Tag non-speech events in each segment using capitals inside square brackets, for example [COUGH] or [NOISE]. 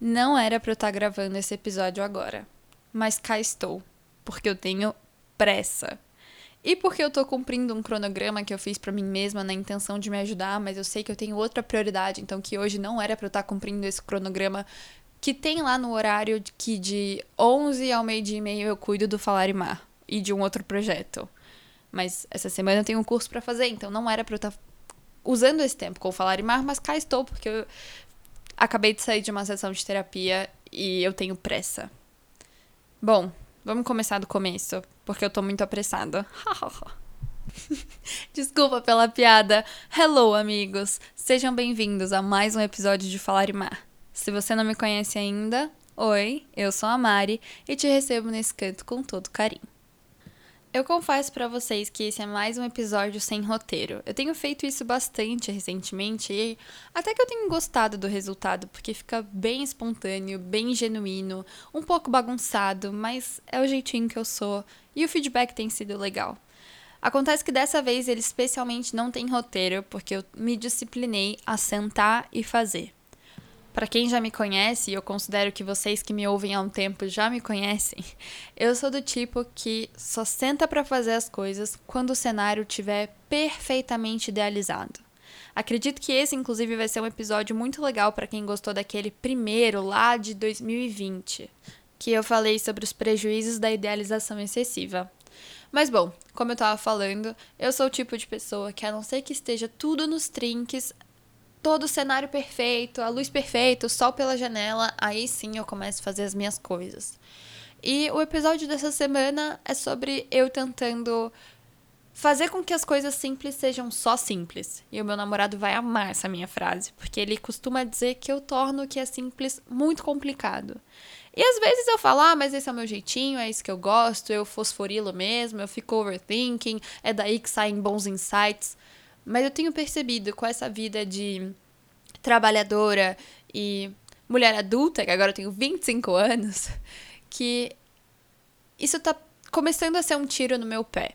Não era para eu estar tá gravando esse episódio agora, mas cá estou, porque eu tenho pressa. E porque eu tô cumprindo um cronograma que eu fiz para mim mesma na intenção de me ajudar, mas eu sei que eu tenho outra prioridade, então que hoje não era para eu estar tá cumprindo esse cronograma que tem lá no horário que de 11 ao meio-dia e meio eu cuido do Falar e Mar e de um outro projeto. Mas essa semana eu tenho um curso para fazer, então não era para eu estar tá usando esse tempo com o Falar e Mar, mas cá estou porque eu acabei de sair de uma sessão de terapia e eu tenho pressa. Bom, vamos começar do começo, porque eu tô muito apressada. [LAUGHS] Desculpa pela piada. Hello, amigos! Sejam bem-vindos a mais um episódio de Falar e Mar. Se você não me conhece ainda, oi, eu sou a Mari e te recebo nesse canto com todo carinho. Eu confesso para vocês que esse é mais um episódio sem roteiro. Eu tenho feito isso bastante recentemente e até que eu tenho gostado do resultado, porque fica bem espontâneo, bem genuíno, um pouco bagunçado, mas é o jeitinho que eu sou e o feedback tem sido legal. Acontece que dessa vez ele especialmente não tem roteiro, porque eu me disciplinei a sentar e fazer. Para quem já me conhece, eu considero que vocês que me ouvem há um tempo já me conhecem, [LAUGHS] eu sou do tipo que só senta para fazer as coisas quando o cenário estiver perfeitamente idealizado. Acredito que esse, inclusive, vai ser um episódio muito legal para quem gostou daquele primeiro lá de 2020, que eu falei sobre os prejuízos da idealização excessiva. Mas bom, como eu estava falando, eu sou o tipo de pessoa que, a não ser que esteja tudo nos trinques, todo o cenário perfeito, a luz perfeita, o sol pela janela, aí sim eu começo a fazer as minhas coisas. E o episódio dessa semana é sobre eu tentando fazer com que as coisas simples sejam só simples. E o meu namorado vai amar essa minha frase, porque ele costuma dizer que eu torno o que é simples muito complicado. E às vezes eu falo, ah, mas esse é o meu jeitinho, é isso que eu gosto, eu fosforilo mesmo, eu fico overthinking, é daí que saem bons insights. Mas eu tenho percebido com essa vida de trabalhadora e mulher adulta, que agora eu tenho 25 anos, que isso tá começando a ser um tiro no meu pé.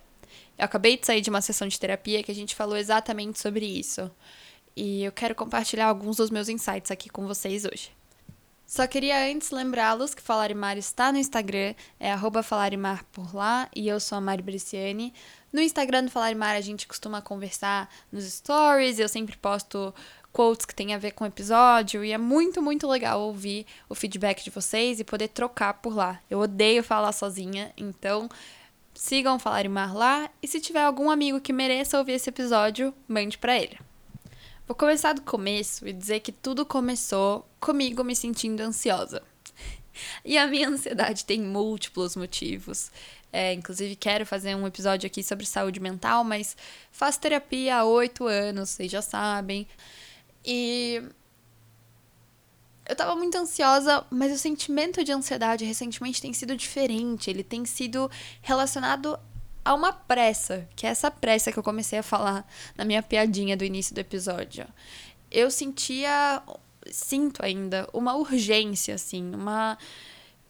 Eu acabei de sair de uma sessão de terapia que a gente falou exatamente sobre isso. E eu quero compartilhar alguns dos meus insights aqui com vocês hoje. Só queria antes lembrá-los que Falarimar está no Instagram, é Falarimar por lá, e eu sou a Mari Briciani. No Instagram do Falarimar a gente costuma conversar nos stories, eu sempre posto quotes que tem a ver com o episódio, e é muito, muito legal ouvir o feedback de vocês e poder trocar por lá. Eu odeio falar sozinha, então sigam o Falarimar lá, e se tiver algum amigo que mereça ouvir esse episódio, mande para ele. Vou começar do começo e dizer que tudo começou comigo me sentindo ansiosa. E a minha ansiedade tem múltiplos motivos. É, inclusive, quero fazer um episódio aqui sobre saúde mental, mas faço terapia há oito anos, vocês já sabem. E eu tava muito ansiosa, mas o sentimento de ansiedade recentemente tem sido diferente. Ele tem sido relacionado a uma pressa, que é essa pressa que eu comecei a falar na minha piadinha do início do episódio. Eu sentia, sinto ainda, uma urgência, assim, uma.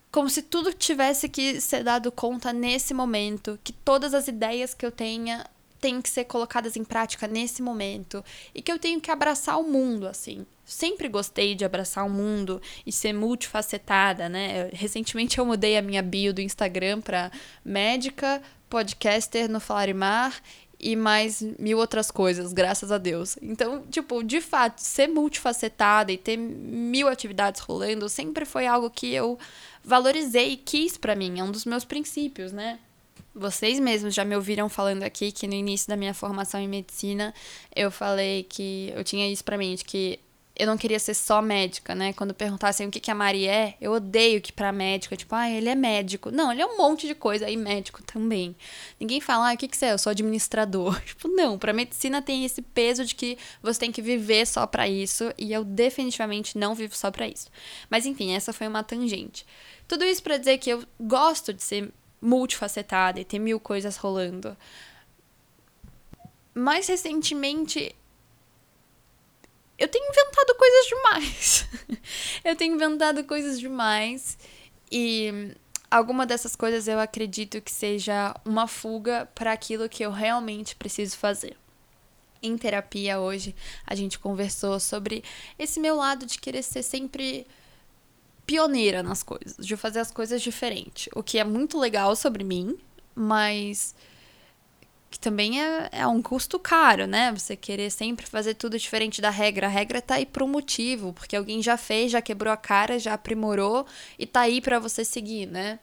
Como se tudo tivesse que ser dado conta nesse momento, que todas as ideias que eu tenha têm que ser colocadas em prática nesse momento e que eu tenho que abraçar o mundo assim. Sempre gostei de abraçar o mundo e ser multifacetada, né? Recentemente eu mudei a minha bio do Instagram para médica, podcaster no Falarimar e mais mil outras coisas, graças a Deus. Então, tipo, de fato, ser multifacetada e ter mil atividades rolando sempre foi algo que eu valorizei e quis para mim, é um dos meus princípios, né? Vocês mesmos já me ouviram falando aqui que no início da minha formação em medicina eu falei que eu tinha isso pra mim, de que eu não queria ser só médica, né? Quando perguntassem o que, que a Mari é, eu odeio que pra médica, tipo, ah, ele é médico. Não, ele é um monte de coisa, aí médico também. Ninguém fala, ah, o que, que você é? Eu sou administrador. [LAUGHS] Tipo, não, pra medicina tem esse peso de que você tem que viver só para isso, e eu definitivamente não vivo só para isso. Mas enfim, essa foi uma tangente. Tudo isso para dizer que eu gosto de ser multifacetada e ter mil coisas rolando. Mais recentemente, eu tenho inventado coisas demais. [LAUGHS] eu tenho inventado coisas demais e alguma dessas coisas eu acredito que seja uma fuga para aquilo que eu realmente preciso fazer. Em terapia hoje, a gente conversou sobre esse meu lado de querer ser sempre pioneira nas coisas, de fazer as coisas diferente. O que é muito legal sobre mim, mas que também é, é um custo caro, né? Você querer sempre fazer tudo diferente da regra. A regra tá aí por um motivo, porque alguém já fez, já quebrou a cara, já aprimorou e tá aí para você seguir, né?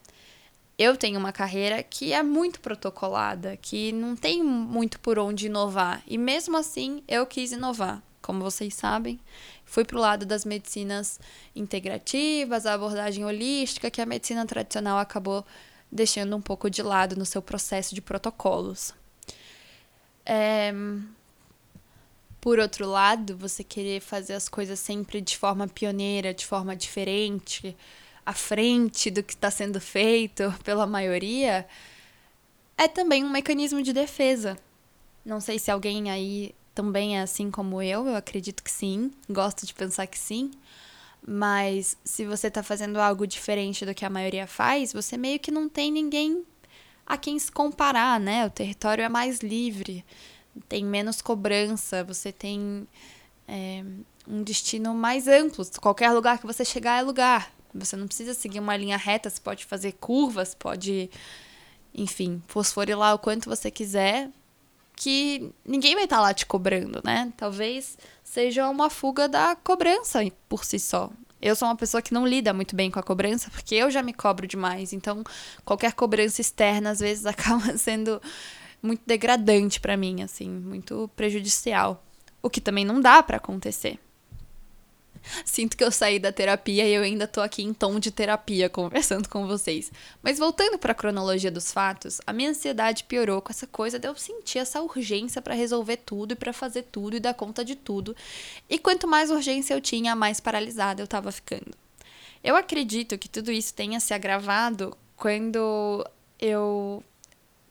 Eu tenho uma carreira que é muito protocolada, que não tem muito por onde inovar. E mesmo assim, eu quis inovar. Como vocês sabem, fui pro lado das medicinas integrativas, a abordagem holística, que a medicina tradicional acabou deixando um pouco de lado no seu processo de protocolos. É... Por outro lado, você querer fazer as coisas sempre de forma pioneira, de forma diferente, à frente do que está sendo feito [LAUGHS] pela maioria, é também um mecanismo de defesa. Não sei se alguém aí também é assim como eu, eu acredito que sim, gosto de pensar que sim. Mas se você está fazendo algo diferente do que a maioria faz, você meio que não tem ninguém a quem se comparar, né? O território é mais livre, tem menos cobrança, você tem é, um destino mais amplo. Qualquer lugar que você chegar é lugar. Você não precisa seguir uma linha reta, você pode fazer curvas, pode, enfim, fosforilar o quanto você quiser, que ninguém vai estar tá lá te cobrando, né? Talvez seja uma fuga da cobrança por si só. Eu sou uma pessoa que não lida muito bem com a cobrança, porque eu já me cobro demais. Então, qualquer cobrança externa às vezes [LAUGHS] acaba sendo muito degradante para mim, assim, muito prejudicial. O que também não dá para acontecer. Sinto que eu saí da terapia e eu ainda tô aqui em tom de terapia conversando com vocês. Mas voltando para a cronologia dos fatos, a minha ansiedade piorou com essa coisa de eu sentir essa urgência para resolver tudo e para fazer tudo e dar conta de tudo. E quanto mais urgência eu tinha, mais paralisada eu tava ficando. Eu acredito que tudo isso tenha se agravado quando eu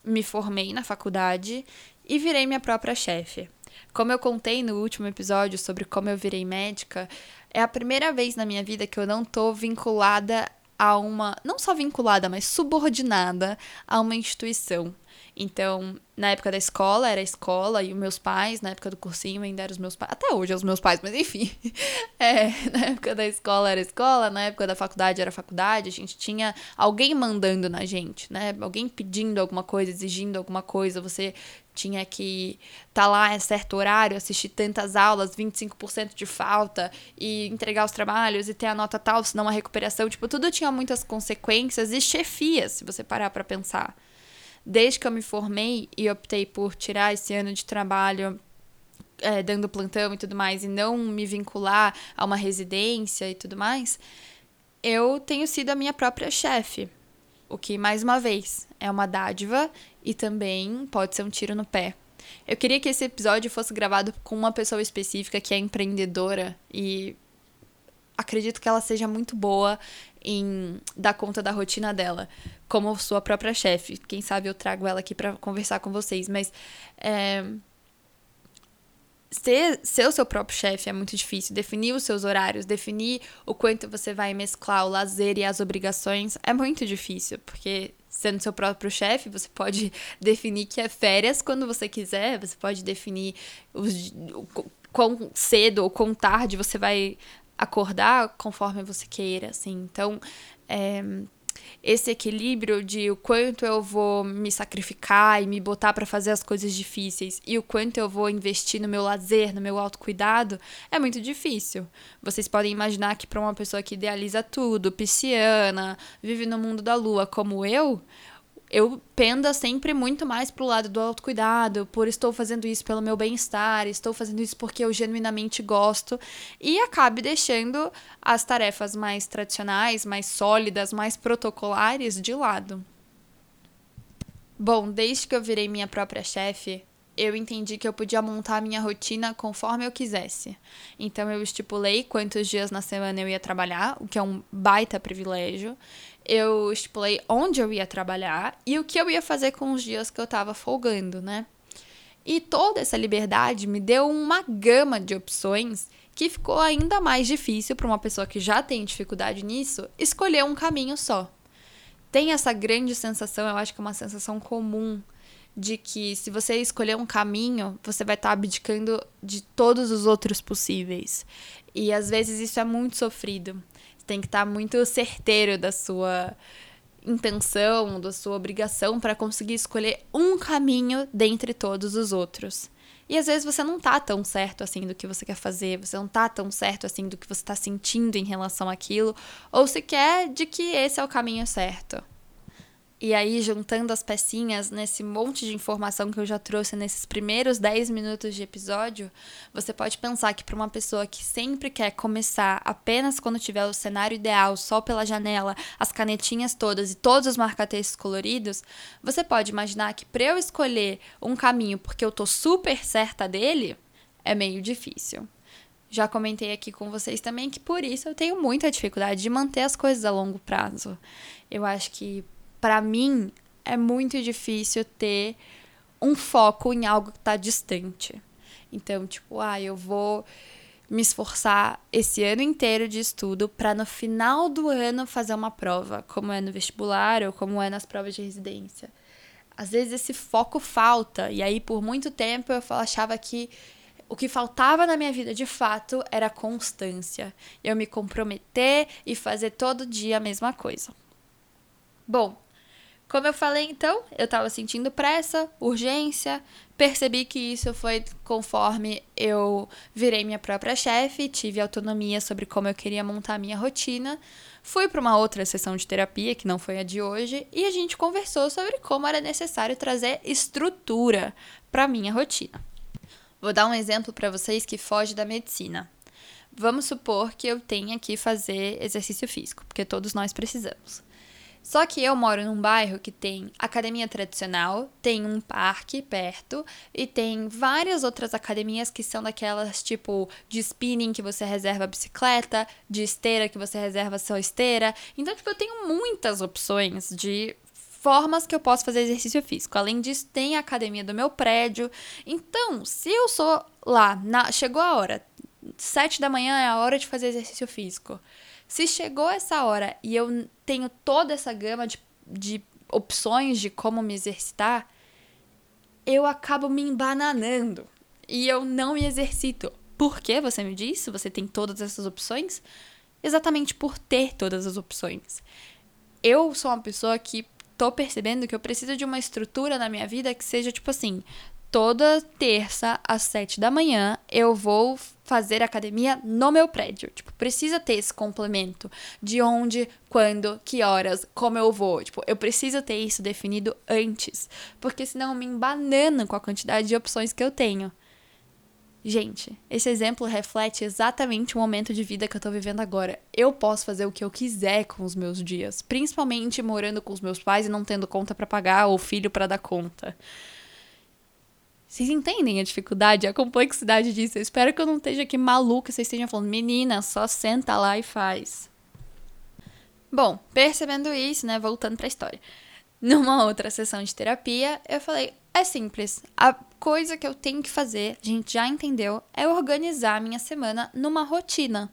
me formei na faculdade e virei minha própria chefe. Como eu contei no último episódio sobre como eu virei médica, é a primeira vez na minha vida que eu não tô vinculada a uma. Não só vinculada, mas subordinada a uma instituição. Então, na época da escola, era a escola, e os meus pais, na época do cursinho, ainda eram os meus pais. Até hoje, é os meus pais, mas enfim. [LAUGHS] É, na época da escola era a escola, na época da faculdade era a faculdade. A gente tinha alguém mandando na gente, né? Alguém pedindo alguma coisa, exigindo alguma coisa. Você tinha que estar tá lá em certo horário, assistir tantas aulas, 25% de falta, e entregar os trabalhos, e ter a nota tal, senão a recuperação. Tipo, tudo tinha muitas consequências e chefias, se você parar para pensar desde que eu me formei e optei por tirar esse ano de trabalho é, dando plantão e tudo mais, e não me vincular a uma residência e tudo mais, eu tenho sido a minha própria chefe. O que, mais uma vez, é uma dádiva e também pode ser um tiro no pé. Eu queria que esse episódio fosse gravado com uma pessoa específica que é empreendedora e acredito que ela seja muito boa em dar conta da rotina dela, como sua própria chefe. Quem sabe eu trago ela aqui para conversar com vocês, mas é, ser, ser o seu próprio chefe é muito difícil. Definir os seus horários, definir o quanto você vai mesclar o lazer e as obrigações é muito difícil, porque sendo seu próprio chefe, você pode [LAUGHS] definir que é férias quando você quiser, você pode definir os, o, quão cedo ou quão tarde você vai acordar conforme você queira, assim. Então, é, esse equilíbrio de o quanto eu vou me sacrificar e me botar para fazer as coisas difíceis e o quanto eu vou investir no meu lazer, no meu autocuidado, é muito difícil. Vocês podem imaginar que para uma pessoa que idealiza tudo, pisciana, vive no mundo da lua como eu, eu penda sempre muito mais pro lado do autocuidado, por estou fazendo isso pelo meu bem-estar, estou fazendo isso porque eu genuinamente gosto, e acabe deixando as tarefas mais tradicionais, mais sólidas, mais protocolares de lado. Bom, desde que eu virei minha própria chefe, eu entendi que eu podia montar a minha rotina conforme eu quisesse. Então eu estipulei quantos dias na semana eu ia trabalhar, o que é um baita privilégio. Eu estipulei onde eu ia trabalhar e o que eu ia fazer com os dias que eu tava folgando, né? E toda essa liberdade me deu uma gama de opções que ficou ainda mais difícil para uma pessoa que já tem dificuldade nisso escolher um caminho só. Tem essa grande sensação, eu acho que é uma sensação comum de que se você escolher um caminho, você vai estar tá abdicando de todos os outros possíveis. E às vezes isso é muito sofrido. Tem que estar tá muito certeiro da sua intenção, da sua obrigação para conseguir escolher um caminho dentre todos os outros. E às vezes você não tá tão certo assim do que você quer fazer, você não tá tão certo assim do que você tá sentindo em relação àquilo, ou sequer de que esse é o caminho certo. E aí, juntando as pecinhas nesse monte de informação que eu já trouxe nesses primeiros 10 minutos de episódio, você pode pensar que para uma pessoa que sempre quer começar apenas quando tiver o cenário ideal, só pela janela, as canetinhas todas e todos os marca-textos coloridos, você pode imaginar que para eu escolher um caminho porque eu tô super certa dele, é meio difícil. Já comentei aqui com vocês também que por isso eu tenho muita dificuldade de manter as coisas a longo prazo. Eu acho que para mim é muito difícil ter um foco em algo que está distante. Então, tipo, ah, eu vou me esforçar esse ano inteiro de estudo para no final do ano fazer uma prova, como é no vestibular ou como é nas provas de residência. Às vezes esse foco falta, e aí por muito tempo eu achava que o que faltava na minha vida de fato era constância. Eu me comprometer e fazer todo dia a mesma coisa. Bom, como eu falei então, eu estava sentindo pressa, urgência, percebi que isso foi conforme eu virei minha própria chefe, tive autonomia sobre como eu queria montar minha rotina. Fui para uma outra sessão de terapia, que não foi a de hoje, e a gente conversou sobre como era necessário trazer estrutura para minha rotina. Vou dar um exemplo para vocês que foge da medicina. Vamos supor que eu tenha que fazer exercício físico, porque todos nós precisamos. Só que eu moro num bairro que tem academia tradicional, tem um parque perto e tem várias outras academias que são daquelas tipo de spinning que você reserva a bicicleta, de esteira que você reserva sua esteira. Então, tipo, eu tenho muitas opções de formas que eu posso fazer exercício físico. Além disso, tem a academia do meu prédio. Então, se eu sou lá, na, chegou a hora, sete da manhã é a hora de fazer exercício físico. Se chegou essa hora e eu tenho toda essa gama de, de opções de como me exercitar, eu acabo me embananando e eu não me exercito. Por que você me disse? Você tem todas essas opções? Exatamente por ter todas as opções. Eu sou uma pessoa que tô percebendo que eu preciso de uma estrutura na minha vida que seja tipo assim: toda terça às sete da manhã eu vou fazer academia no meu prédio. Tipo, precisa ter esse complemento de onde, quando, que horas, como eu vou. Tipo, eu preciso ter isso definido antes, porque senão eu me embanano com a quantidade de opções que eu tenho. Gente, esse exemplo reflete exatamente o momento de vida que eu tô vivendo agora. Eu posso fazer o que eu quiser com os meus dias, principalmente morando com os meus pais e não tendo conta para pagar ou filho para dar conta. Vocês entendem a dificuldade, a complexidade disso? Eu espero que eu não esteja aqui maluca, vocês estejam falando, menina, só senta lá e faz. Bom, percebendo isso, né, voltando para a história. Numa outra sessão de terapia, eu falei: é simples. A coisa que eu tenho que fazer, a gente já entendeu, é organizar a minha semana numa rotina.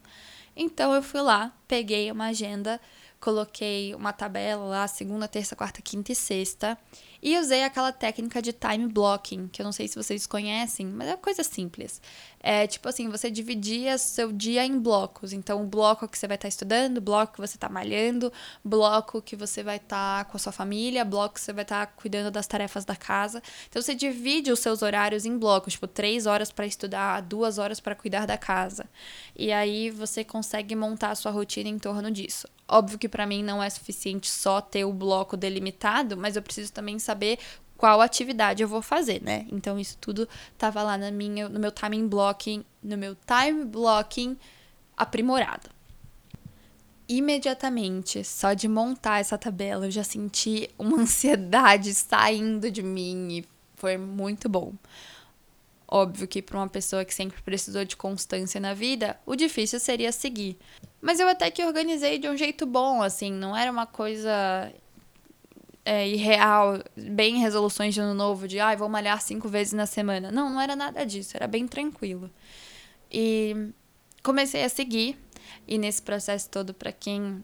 Então eu fui lá, peguei uma agenda, coloquei uma tabela lá, segunda, terça, quarta, quinta e sexta. E usei aquela técnica de time blocking, que eu não sei se vocês conhecem, mas é coisa simples. É tipo assim, você dividia seu dia em blocos. Então, o bloco que você vai estar tá estudando, bloco que você está malhando, bloco que você vai estar tá com a sua família, bloco que você vai estar tá cuidando das tarefas da casa. Então, você divide os seus horários em blocos, tipo, três horas para estudar, duas horas para cuidar da casa. E aí você consegue montar a sua rotina em torno disso. Óbvio que para mim não é suficiente só ter o bloco delimitado, mas eu preciso também saber qual atividade eu vou fazer, né? Então isso tudo tava lá na minha, no meu time blocking, no meu time blocking aprimorado. Imediatamente, só de montar essa tabela, eu já senti uma [LAUGHS] ansiedade saindo de mim e foi muito bom. Óbvio que para uma pessoa que sempre precisou de constância na vida, o difícil seria seguir. Mas eu até que organizei de um jeito bom, assim, não era uma coisa é, irreal, bem resoluções de ano novo, de ah, vou malhar cinco vezes na semana. Não, não era nada disso, era bem tranquilo. E comecei a seguir, e nesse processo todo, para quem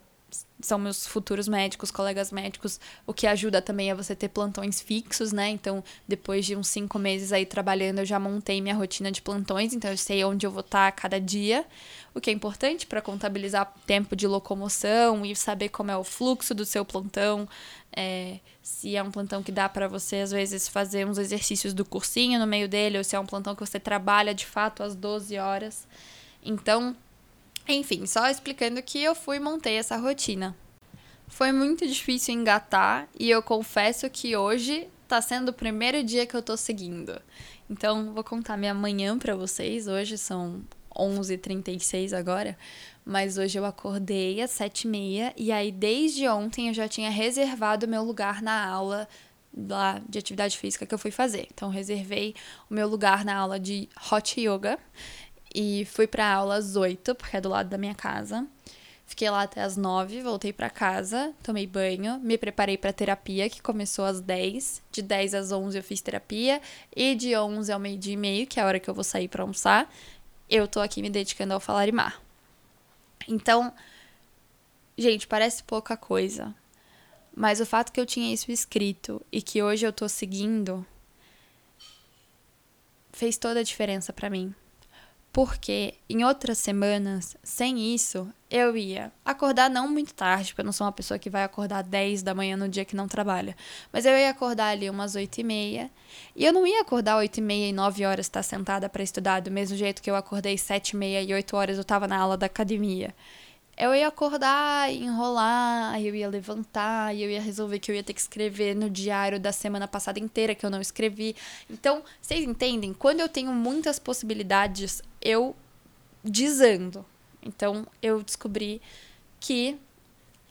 são meus futuros médicos, colegas médicos. O que ajuda também é você ter plantões fixos, né? Então, depois de uns cinco meses aí trabalhando, eu já montei minha rotina de plantões, então eu sei onde eu vou estar a cada dia, o que é importante para contabilizar tempo de locomoção e saber como é o fluxo do seu plantão. É, se é um plantão que dá para você, às vezes, fazer uns exercícios do cursinho no meio dele, ou se é um plantão que você trabalha de fato às 12 horas. Então, enfim, só explicando que eu fui e montei essa rotina. Foi muito difícil engatar e eu confesso que hoje tá sendo o primeiro dia que eu tô seguindo. Então, vou contar minha manhã para vocês. Hoje são 11h36 agora, mas hoje eu acordei às 7h30 e aí desde ontem eu já tinha reservado meu lugar na aula lá de atividade física que eu fui fazer. Então, reservei o meu lugar na aula de hot yoga e fui pra aula às 8, porque é do lado da minha casa. Fiquei lá até às 9, voltei para casa, tomei banho, me preparei para terapia, que começou às 10. De 10 às 11 eu fiz terapia, e de 11 ao meio-dia e meio, que é a hora que eu vou sair para almoçar, eu tô aqui me dedicando ao falar e mar. Então, gente, parece pouca coisa, mas o fato que eu tinha isso escrito e que hoje eu tô seguindo fez toda a diferença para mim. Porque em outras semanas, sem isso, eu ia acordar não muito tarde, porque eu não sou uma pessoa que vai acordar 10 da manhã no dia que não trabalha. Mas eu ia acordar ali umas 8 e meia. E eu não ia acordar 8 e meia e 9 horas estar sentada para estudar, do mesmo jeito que eu acordei 7 e meia e 8 horas eu estava na aula da academia eu ia acordar, enrolar, eu ia levantar, eu ia resolver que eu ia ter que escrever no diário da semana passada inteira que eu não escrevi. Então, vocês entendem? Quando eu tenho muitas possibilidades, eu desando. Então, eu descobri que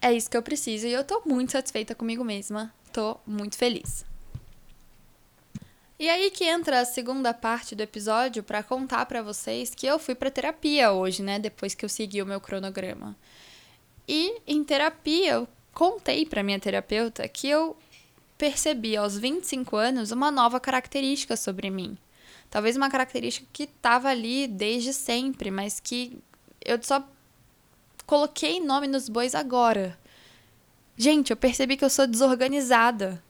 é isso que eu preciso e eu tô muito satisfeita comigo mesma. Tô muito feliz. E aí que entra a segunda parte do episódio para contar para vocês que eu fui para terapia hoje, né, depois que eu segui o meu cronograma. E em terapia eu contei para minha terapeuta que eu percebi aos 25 anos uma nova característica sobre mim. Talvez uma característica que estava ali desde sempre, mas que eu só coloquei nome nos bois agora. Gente, eu percebi que eu sou desorganizada.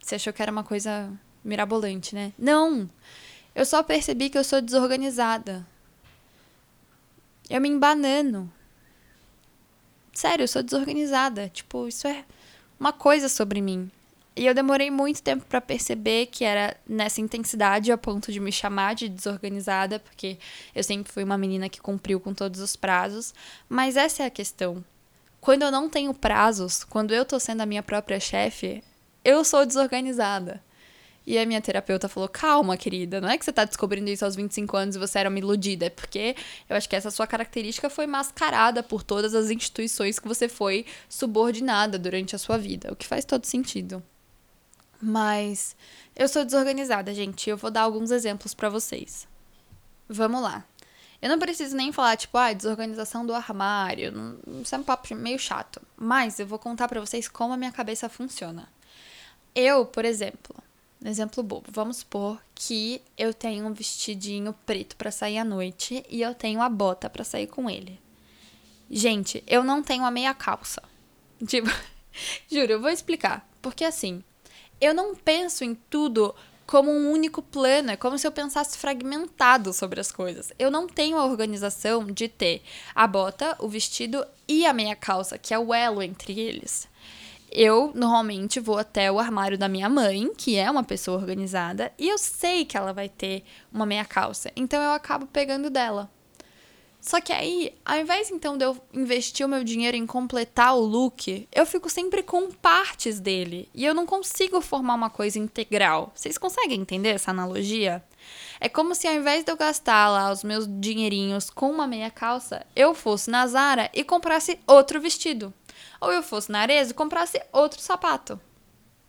Você achou que era uma coisa mirabolante, né? Não! Eu só percebi que eu sou desorganizada. Eu me embanano. Sério, eu sou desorganizada. Tipo, isso é uma coisa sobre mim. E eu demorei muito tempo para perceber que era nessa intensidade a ponto de me chamar de desorganizada, porque eu sempre fui uma menina que cumpriu com todos os prazos. Mas essa é a questão. Quando eu não tenho prazos, quando eu tô sendo a minha própria chefe, eu sou desorganizada. E a minha terapeuta falou: calma, querida, não é que você tá descobrindo isso aos 25 anos e você era uma iludida, é porque eu acho que essa sua característica foi mascarada por todas as instituições que você foi subordinada durante a sua vida, o que faz todo sentido. Mas eu sou desorganizada, gente, eu vou dar alguns exemplos para vocês. Vamos lá. Eu não preciso nem falar, tipo, ah, desorganização do armário. Isso é um papo meio chato. Mas eu vou contar para vocês como a minha cabeça funciona. Eu, por exemplo, exemplo bobo. Vamos supor que eu tenho um vestidinho preto para sair à noite e eu tenho a bota para sair com ele. Gente, eu não tenho a meia calça. [LAUGHS] Tipo, juro, eu vou explicar. Porque assim, eu não penso em tudo como um único plano, é como se eu pensasse fragmentado sobre as coisas. Eu não tenho a organização de ter a bota, o vestido e a meia calça, que é o elo entre eles eu normalmente vou até o armário da minha mãe, que é uma pessoa organizada, e eu sei que ela vai ter uma meia calça, então eu acabo pegando dela. Só que aí, ao invés então de eu investir o meu dinheiro em completar o look, eu fico sempre com partes dele e eu não consigo formar uma coisa integral. Vocês conseguem entender essa analogia? É como se ao invés de eu gastar lá os meus dinheirinhos com uma meia calça, eu fosse na Zara e comprasse outro vestido ou eu fosse na Arezzo e comprasse outro sapato.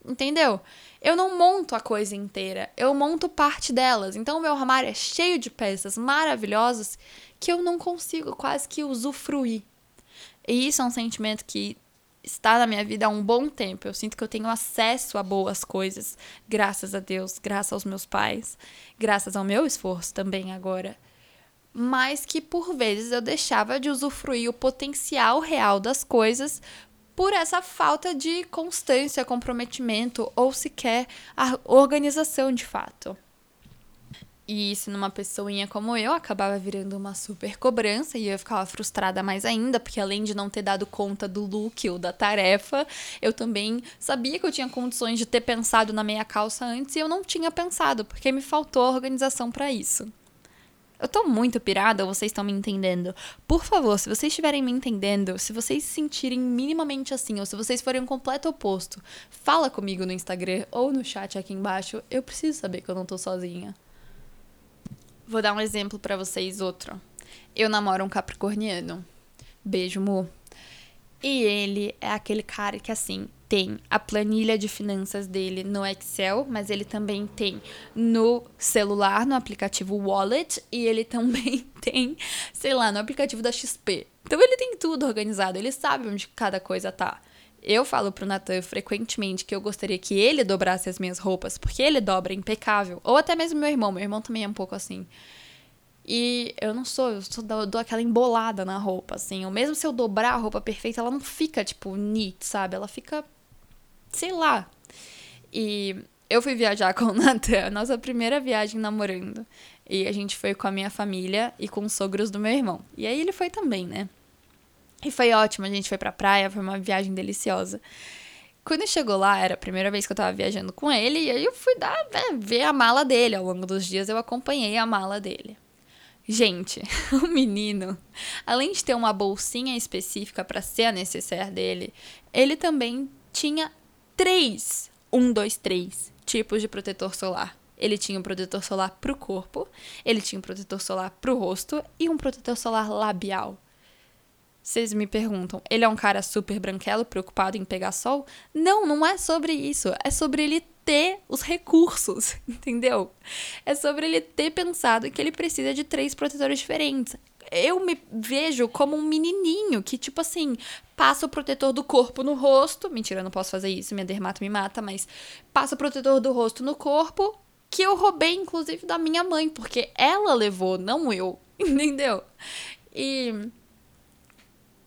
Entendeu? Eu não monto a coisa inteira, eu monto parte delas. Então, o meu armário é cheio de peças maravilhosas que eu não consigo quase que usufruir. E isso é um sentimento que está na minha vida há um bom tempo. Eu sinto que eu tenho acesso a boas coisas, graças a Deus, graças aos meus pais, graças ao meu esforço também agora. Mas que por vezes eu deixava de usufruir o potencial real das coisas por essa falta de constância, comprometimento ou sequer a organização de fato. E se numa pessoinha como eu acabava virando uma super cobrança e eu ficava frustrada mais ainda, porque além de não ter dado conta do look ou da tarefa, eu também sabia que eu tinha condições de ter pensado na meia calça antes e eu não tinha pensado, porque me faltou organização para isso. Eu tô muito pirada, ou vocês estão me entendendo? Por favor, se vocês estiverem me entendendo, se vocês se sentirem minimamente assim, ou se vocês forem um completo oposto, fala comigo no Instagram ou no chat aqui embaixo. Eu preciso saber que eu não tô sozinha. Vou dar um exemplo para vocês, outro. Eu namoro um capricorniano. Beijo, Mu. E ele é aquele cara que, assim, tem a planilha de finanças dele no Excel, mas ele também tem no celular, no aplicativo Wallet, e ele [LAUGHS] também tem, sei lá, no aplicativo da XP. Então ele tem tudo organizado, ele sabe onde cada coisa tá. Eu falo pro Natan frequentemente que eu gostaria que ele dobrasse as minhas roupas, porque ele dobra impecável. Ou até mesmo meu irmão, meu irmão também é um pouco assim. E eu não sou, eu sou, dou, dou aquela embolada na roupa, assim. Ou mesmo se eu dobrar a roupa perfeita, ela não fica, tipo, neat, sabe? Ela fica, sei lá. E eu fui viajar com o Natan, nossa primeira viagem namorando. E a gente foi com a minha família e com os sogros do meu irmão. E aí ele foi também, né? E foi ótimo, a gente foi pra praia, foi uma viagem deliciosa. Quando chegou lá, era a primeira vez que eu tava viajando com ele, e aí eu fui dar, né, ver a mala dele. Ao longo dos dias eu acompanhei a mala dele. Gente, [LAUGHS] o menino, além de ter uma bolsinha específica para ser a necessaire dele, ele também tinha três, um, dois, três tipos de protetor solar. Ele tinha um protetor solar pro corpo, ele tinha um protetor solar pro rosto e um protetor solar labial. Vocês me perguntam, ele é um cara super branquelo, preocupado em pegar sol? Não, não é sobre isso. É sobre ele ter os recursos, [LAUGHS] entendeu? É sobre ele ter pensado que ele precisa de três protetores diferentes. Eu me vejo como um menininho que, tipo assim, passa o protetor do corpo no rosto. Mentira, eu não posso fazer isso, minha dermato me mata, mas passa o protetor do rosto no corpo, que eu roubei, inclusive, da minha mãe, porque ela levou, não eu, [LAUGHS] entendeu? E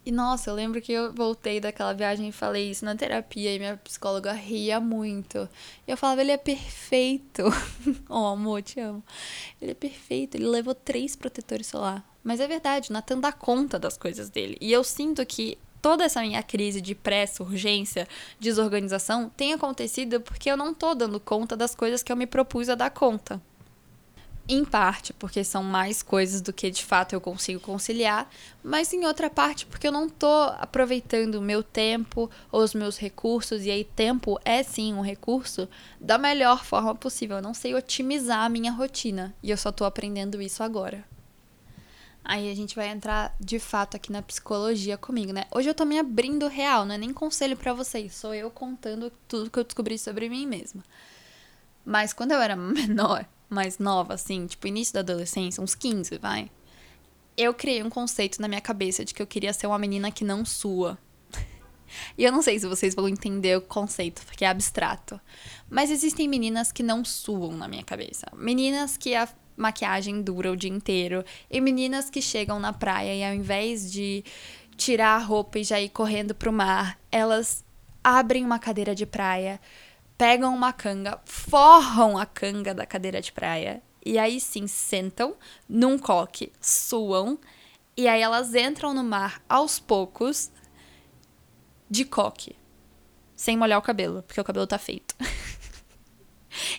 e nossa, eu lembro que eu voltei daquela viagem e falei isso na terapia e minha psicóloga ria muito. E eu falava, ele é perfeito. [LAUGHS] oh, amor, te amo. Ele é perfeito, ele levou três protetores solar. Mas é verdade, o Nathan dá conta das coisas dele. E eu sinto que toda essa minha crise de pressa, urgência, desorganização tem acontecido porque eu não tô dando conta das coisas que eu me propus a dar conta. Em parte porque são mais coisas do que de fato eu consigo conciliar, mas em outra parte porque eu não tô aproveitando o meu tempo ou os meus recursos, e aí tempo é sim um recurso, da melhor forma possível. Eu não sei otimizar a minha rotina e eu só tô aprendendo isso agora. Aí a gente vai entrar de fato aqui na psicologia comigo, né? Hoje eu tô me abrindo real, não é nem conselho para vocês, sou eu contando tudo que eu descobri sobre mim mesma. Mas quando eu era [LAUGHS] menor, mais nova, assim, tipo início da adolescência, uns 15, vai. Eu criei um conceito na minha cabeça de que eu queria ser uma menina que não sua. [LAUGHS] e eu não sei se vocês vão entender o conceito, porque é abstrato. Mas existem meninas que não suam na minha cabeça. Meninas que a maquiagem dura o dia inteiro. E meninas que chegam na praia e ao invés de tirar a roupa e já ir correndo pro mar, elas abrem uma cadeira de praia pegam uma canga, forram a canga da cadeira de praia e aí sim sentam num coque, suam e aí elas entram no mar aos poucos de coque, sem molhar o cabelo, porque o cabelo tá feito. [LAUGHS]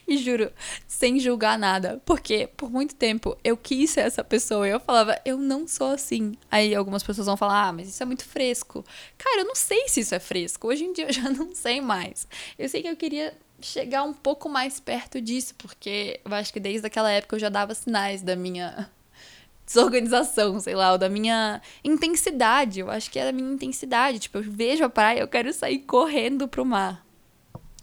E juro, sem julgar nada. Porque por muito tempo eu quis ser essa pessoa e eu falava, eu não sou assim. Aí algumas pessoas vão falar, ah, mas isso é muito fresco. Cara, eu não sei se isso é fresco. Hoje em dia eu [LAUGHS] já não sei mais. Eu sei que eu queria chegar um pouco mais perto disso, porque eu acho que desde aquela época eu já dava sinais da minha [LAUGHS] desorganização, sei lá, ou da minha intensidade. Eu acho que é da minha intensidade. Tipo, eu vejo a praia, eu quero sair correndo pro mar.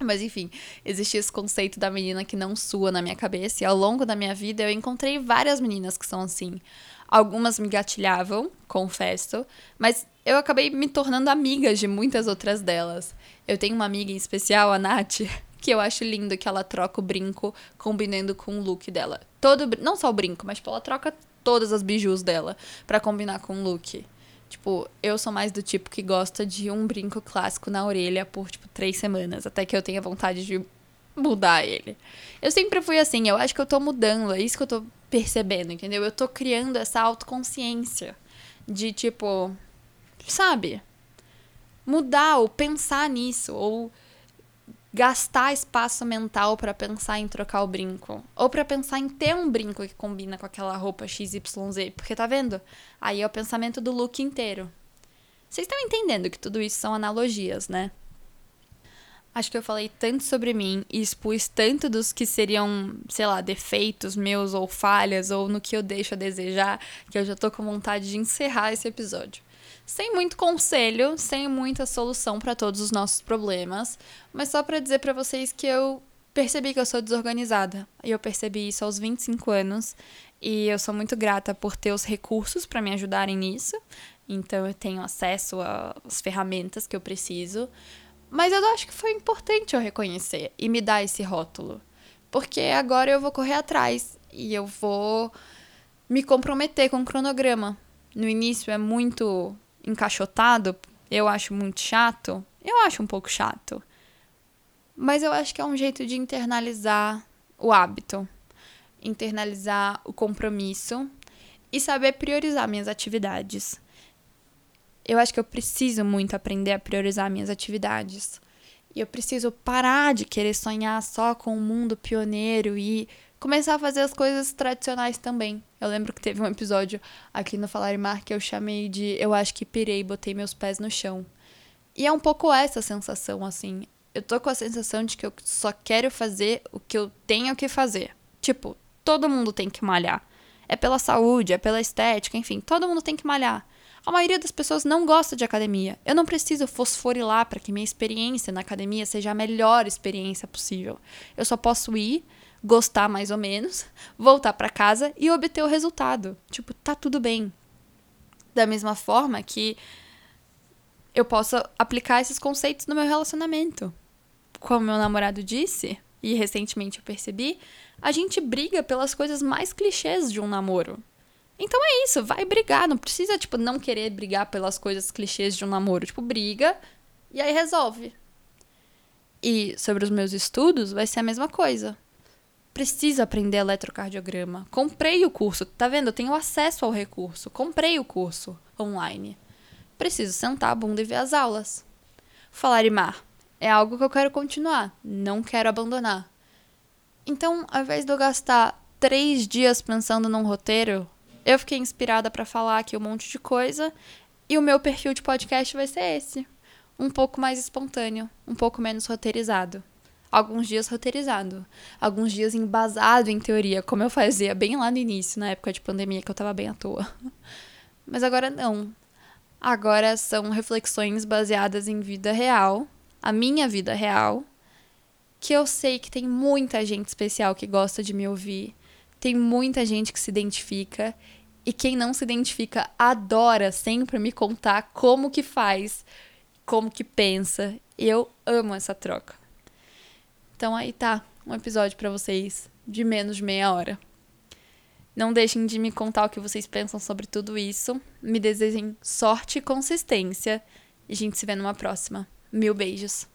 Mas enfim, existe esse conceito da menina que não sua na minha cabeça, e ao longo da minha vida eu encontrei várias meninas que são assim. Algumas me gatilhavam, confesso, mas eu acabei me tornando amiga de muitas outras delas. Eu tenho uma amiga em especial, a Nath, [LAUGHS] que eu acho lindo que ela troca o brinco combinando com o look dela. Todo, não só o brinco, mas tipo, ela troca todas as bijus dela para combinar com o look. Tipo, eu sou mais do tipo que gosta de um brinco clássico na orelha por, tipo, três semanas, até que eu tenha vontade de mudar ele. Eu sempre fui assim, eu acho que eu tô mudando, é isso que eu tô percebendo, entendeu? Eu tô criando essa autoconsciência de, tipo, sabe? Mudar ou pensar nisso, ou gastar espaço mental para pensar em trocar o brinco. Ou para pensar em ter um brinco que combina com aquela roupa XYZ. Porque tá vendo? Aí é o pensamento do look inteiro. Vocês estão entendendo que tudo isso são analogias, né? Acho que eu falei tanto sobre mim e expus tanto dos que seriam, sei lá, defeitos meus ou falhas ou no que eu deixo a desejar, que eu já tô com vontade de encerrar esse episódio sem muito conselho, sem muita solução para todos os nossos problemas, mas só para dizer para vocês que eu percebi que eu sou desorganizada. E eu percebi isso aos 25 anos, e eu sou muito grata por ter os recursos para me ajudarem nisso. Então eu tenho acesso às ferramentas que eu preciso. Mas eu acho que foi importante eu reconhecer e me dar esse rótulo. Porque agora eu vou correr atrás e eu vou me comprometer com o cronograma. No início é muito encaixotado, eu acho muito chato. Eu acho um pouco chato. Mas eu acho que é um jeito de internalizar o hábito, internalizar o compromisso e saber priorizar minhas atividades. Eu acho que eu preciso muito aprender a priorizar minhas atividades. E eu preciso parar de querer sonhar só com o um mundo pioneiro e começar a fazer as coisas tradicionais também. Eu lembro que teve um episódio aqui no Falar Mar que eu chamei de Eu acho que pirei, botei meus pés no chão. E é um pouco essa sensação, assim. Eu tô com a sensação de que eu só quero fazer o que eu tenho que fazer. Tipo, todo mundo tem que malhar. É pela saúde, é pela estética, enfim, todo mundo tem que malhar. A maioria das pessoas não gosta de academia. Eu não preciso fosforilar para que minha experiência na academia seja a melhor experiência possível. Eu só posso ir, gostar mais ou menos, voltar para casa e obter o resultado. Tipo, tá tudo bem. Da mesma forma que eu posso aplicar esses conceitos no meu relacionamento. Como meu namorado disse, e recentemente eu percebi, a gente briga pelas coisas mais clichês de um namoro. Então é isso, vai brigar, não precisa tipo não querer brigar pelas coisas clichês de um namoro, tipo briga e aí resolve. E sobre os meus estudos vai ser a mesma coisa preciso aprender eletrocardiograma. Comprei o curso, tá vendo? Eu tenho acesso ao recurso. Comprei o curso online. Preciso sentar a bunda e ver as aulas. Falar mar é algo que eu quero continuar, não quero abandonar. Então, ao invés de eu gastar três dias pensando num roteiro, eu fiquei inspirada para falar aqui um monte de coisa e o meu perfil de podcast vai ser esse. Um pouco mais espontâneo, um pouco menos roteirizado alguns dias roteirizado, alguns dias embasado em teoria, como eu fazia bem lá no início, na época de pandemia, que eu tava bem à toa. [LAUGHS] Mas agora não. Agora são reflexões baseadas em vida real, a minha vida real, que eu sei que tem muita gente especial que gosta de me ouvir, tem muita gente que se identifica e quem não se identifica adora sempre me contar como que faz, como que pensa. Eu amo essa troca. Então aí tá, um episódio para vocês de menos de meia hora. Não deixem de me contar o que vocês pensam sobre tudo isso. Me desejem sorte e consistência. E a gente se vê numa próxima. Mil beijos.